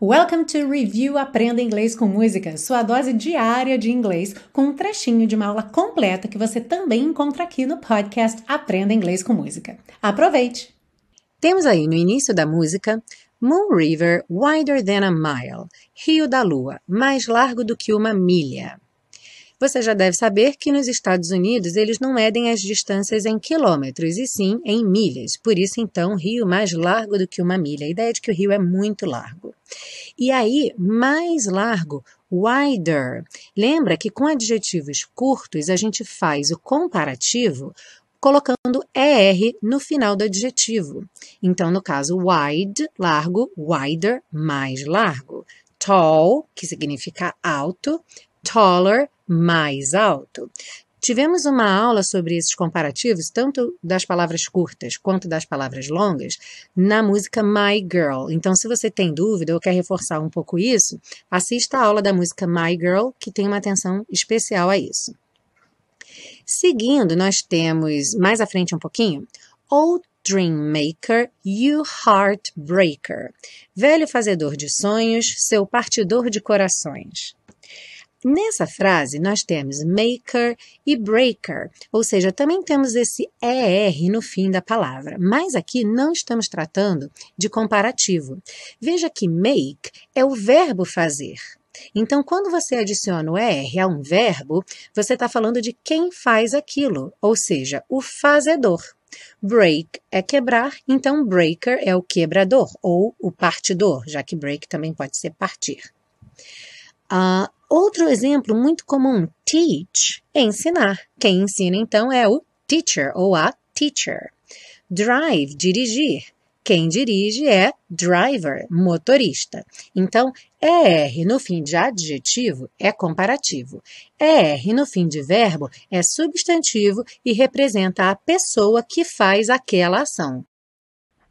Welcome to Review Aprenda Inglês com Música, sua dose diária de inglês, com um trechinho de uma aula completa que você também encontra aqui no podcast Aprenda Inglês com Música. Aproveite! Temos aí no início da música Moon River wider than a mile, Rio da Lua, mais largo do que uma milha. Você já deve saber que nos Estados Unidos eles não medem as distâncias em quilômetros, e sim em milhas. Por isso, então, rio mais largo do que uma milha. A ideia é de que o rio é muito largo. E aí, mais largo, wider. Lembra que com adjetivos curtos a gente faz o comparativo colocando ER no final do adjetivo. Então, no caso, wide, largo, wider, mais largo. Tall, que significa alto, taller, mais alto. Tivemos uma aula sobre esses comparativos, tanto das palavras curtas quanto das palavras longas, na música My Girl. Então, se você tem dúvida ou quer reforçar um pouco isso, assista a aula da música My Girl, que tem uma atenção especial a isso. Seguindo, nós temos mais à frente um pouquinho, Old Dream Maker, You Heartbreaker. Velho fazedor de sonhos, seu partidor de corações. Nessa frase, nós temos maker e breaker, ou seja, também temos esse ER no fim da palavra, mas aqui não estamos tratando de comparativo. Veja que make é o verbo fazer. Então, quando você adiciona o ER a um verbo, você está falando de quem faz aquilo, ou seja, o fazedor. Break é quebrar, então breaker é o quebrador ou o partidor, já que break também pode ser partir. Uh, Outro exemplo muito comum, teach, é ensinar. Quem ensina então é o teacher ou a teacher. Drive, dirigir. Quem dirige é driver, motorista. Então, ER no fim de adjetivo é comparativo. ER no fim de verbo é substantivo e representa a pessoa que faz aquela ação.